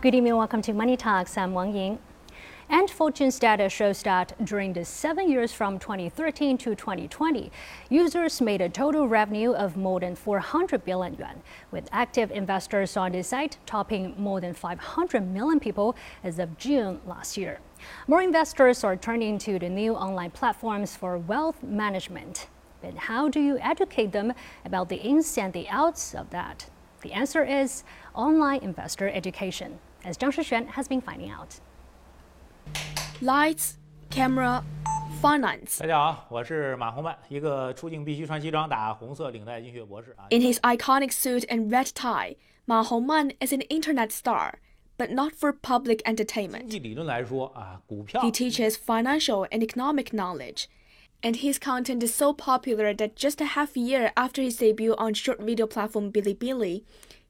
Good evening, welcome to Money Talks. I'm Wang Ying. Ant Fortune's data shows that during the seven years from 2013 to 2020, users made a total revenue of more than 400 billion yuan, with active investors on the site topping more than 500 million people as of June last year. More investors are turning to the new online platforms for wealth management. But how do you educate them about the ins and the outs of that? The answer is online investor education as Zhang Shixuan has been finding out. Lights, camera, finance. 大家好，我是马洪曼，一个出镜必须穿西装、打红色领带进学博士啊。 In his iconic suit and red tie, Ma Hongman is an internet star, but not for public 经 entertainment. 济理论来说啊，股票 He teaches financial and economic knowledge, and his content is so popular that just a half year after his debut on short video platform Bilibili,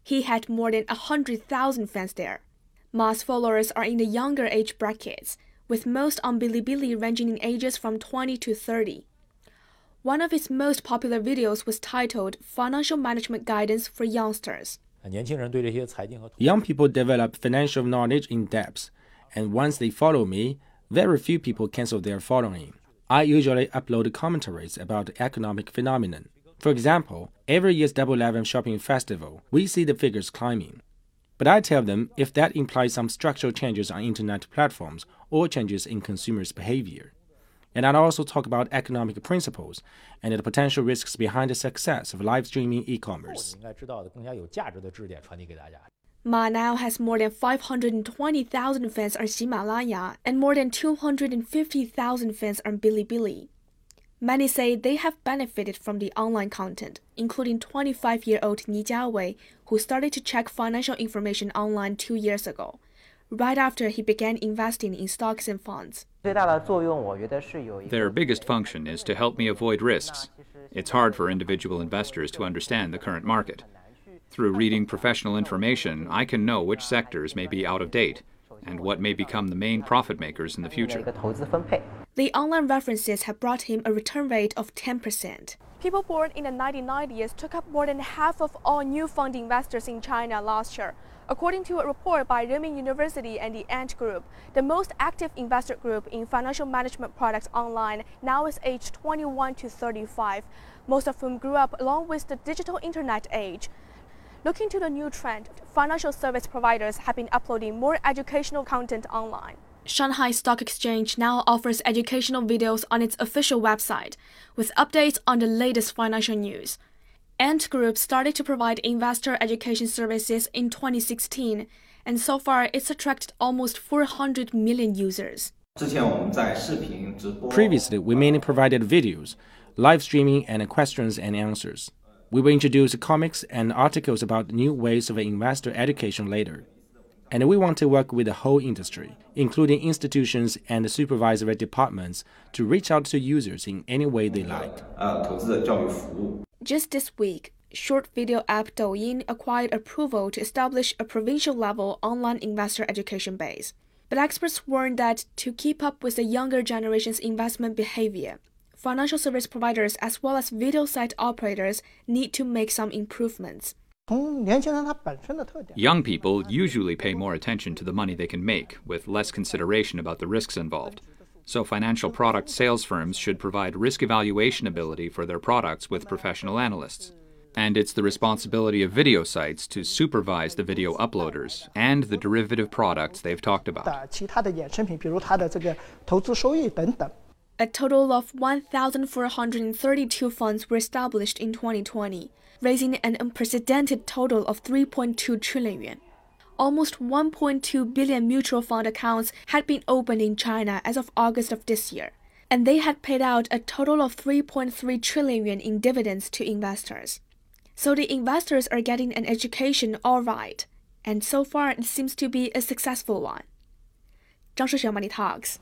he had more than 100,000 fans there. Ma's followers are in the younger age brackets, with most on Bilibili ranging in ages from 20 to 30. One of his most popular videos was titled Financial Management Guidance for Youngsters. Uh, Young people develop financial knowledge in depth, and once they follow me, very few people cancel their following. I usually upload commentaries about economic phenomenon. For example, every year's Double Eleven shopping festival, we see the figures climbing. But I tell them if that implies some structural changes on internet platforms or changes in consumers' behavior. And i also talk about economic principles and the potential risks behind the success of live streaming e commerce. Ma now has more than 520,000 fans on Himalaya and more than 250,000 fans on Bilibili. Many say they have benefited from the online content, including 25 year old Ni Jiawei, who started to check financial information online two years ago, right after he began investing in stocks and funds. Their biggest function is to help me avoid risks. It's hard for individual investors to understand the current market. Through reading professional information, I can know which sectors may be out of date and what may become the main profit makers in the future. The online references have brought him a return rate of 10%. People born in the 1990s took up more than half of all new fund investors in China last year. According to a report by Renmin University and the Ant Group, the most active investor group in financial management products online now is aged 21 to 35, most of whom grew up along with the digital internet age. Looking to the new trend, financial service providers have been uploading more educational content online. Shanghai Stock Exchange now offers educational videos on its official website, with updates on the latest financial news. Ant Group started to provide investor education services in 2016, and so far it's attracted almost 400 million users. Previously, we mainly provided videos, live streaming, and questions and answers. We will introduce comics and articles about new ways of investor education later and we want to work with the whole industry, including institutions and supervisory departments, to reach out to users in any way they like. Just this week, short video app Douyin acquired approval to establish a provincial level online investor education base. But experts warn that to keep up with the younger generation's investment behavior, financial service providers as well as video site operators need to make some improvements. Young people usually pay more attention to the money they can make, with less consideration about the risks involved. So, financial product sales firms should provide risk evaluation ability for their products with professional analysts. And it's the responsibility of video sites to supervise the video uploaders and the derivative products they've talked about. A total of 1,432 funds were established in 2020 raising an unprecedented total of 3.2 trillion yuan. Almost 1.2 billion mutual fund accounts had been opened in China as of August of this year, and they had paid out a total of 3.3 trillion yuan in dividends to investors. So the investors are getting an education all right, and so far it seems to be a successful one. 张世璇 Money Talks.